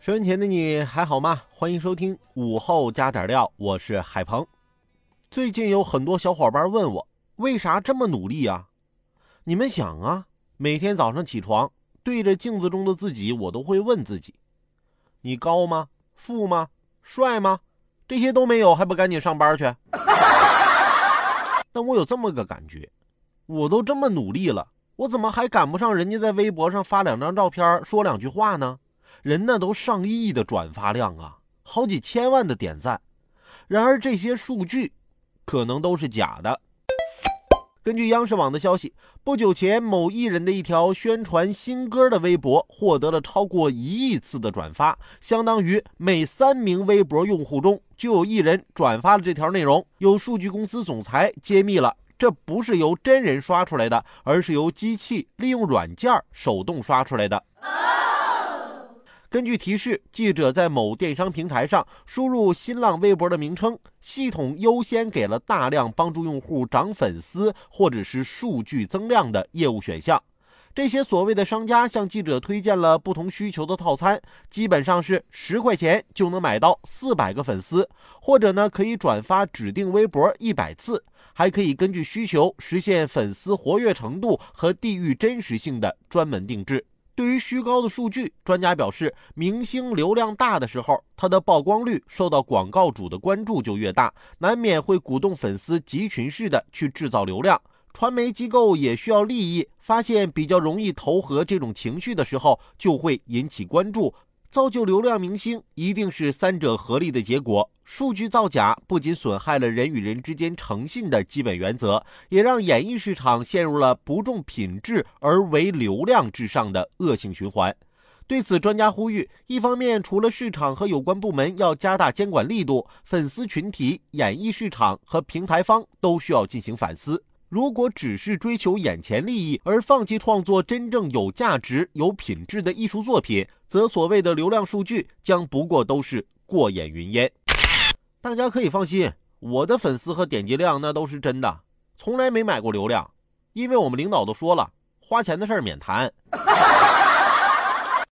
收音前的你还好吗？欢迎收听午后加点料，我是海鹏。最近有很多小伙伴问我，为啥这么努力啊？你们想啊，每天早上起床，对着镜子中的自己，我都会问自己：你高吗？富吗？帅吗？这些都没有，还不赶紧上班去？但我有这么个感觉，我都这么努力了，我怎么还赶不上人家在微博上发两张照片，说两句话呢？人那都上亿的转发量啊，好几千万的点赞。然而这些数据可能都是假的。根据央视网的消息，不久前某艺人的一条宣传新歌的微博获得了超过一亿次的转发，相当于每三名微博用户中就有一人转发了这条内容。有数据公司总裁揭秘了，这不是由真人刷出来的，而是由机器利用软件手动刷出来的。根据提示，记者在某电商平台上输入新浪微博的名称，系统优先给了大量帮助用户涨粉丝或者是数据增量的业务选项。这些所谓的商家向记者推荐了不同需求的套餐，基本上是十块钱就能买到四百个粉丝，或者呢可以转发指定微博一百次，还可以根据需求实现粉丝活跃程度和地域真实性的专门定制。对于虚高的数据，专家表示，明星流量大的时候，他的曝光率受到广告主的关注就越大，难免会鼓动粉丝集群式的去制造流量。传媒机构也需要利益，发现比较容易投合这种情绪的时候，就会引起关注。造就流量明星一定是三者合力的结果。数据造假不仅损害了人与人之间诚信的基本原则，也让演艺市场陷入了不重品质而唯流量至上的恶性循环。对此，专家呼吁：一方面，除了市场和有关部门要加大监管力度，粉丝群体、演艺市场和平台方都需要进行反思。如果只是追求眼前利益而放弃创作真正有价值、有品质的艺术作品，则所谓的流量数据将不过都是过眼云烟。大家可以放心，我的粉丝和点击量那都是真的，从来没买过流量，因为我们领导都说了，花钱的事儿免谈。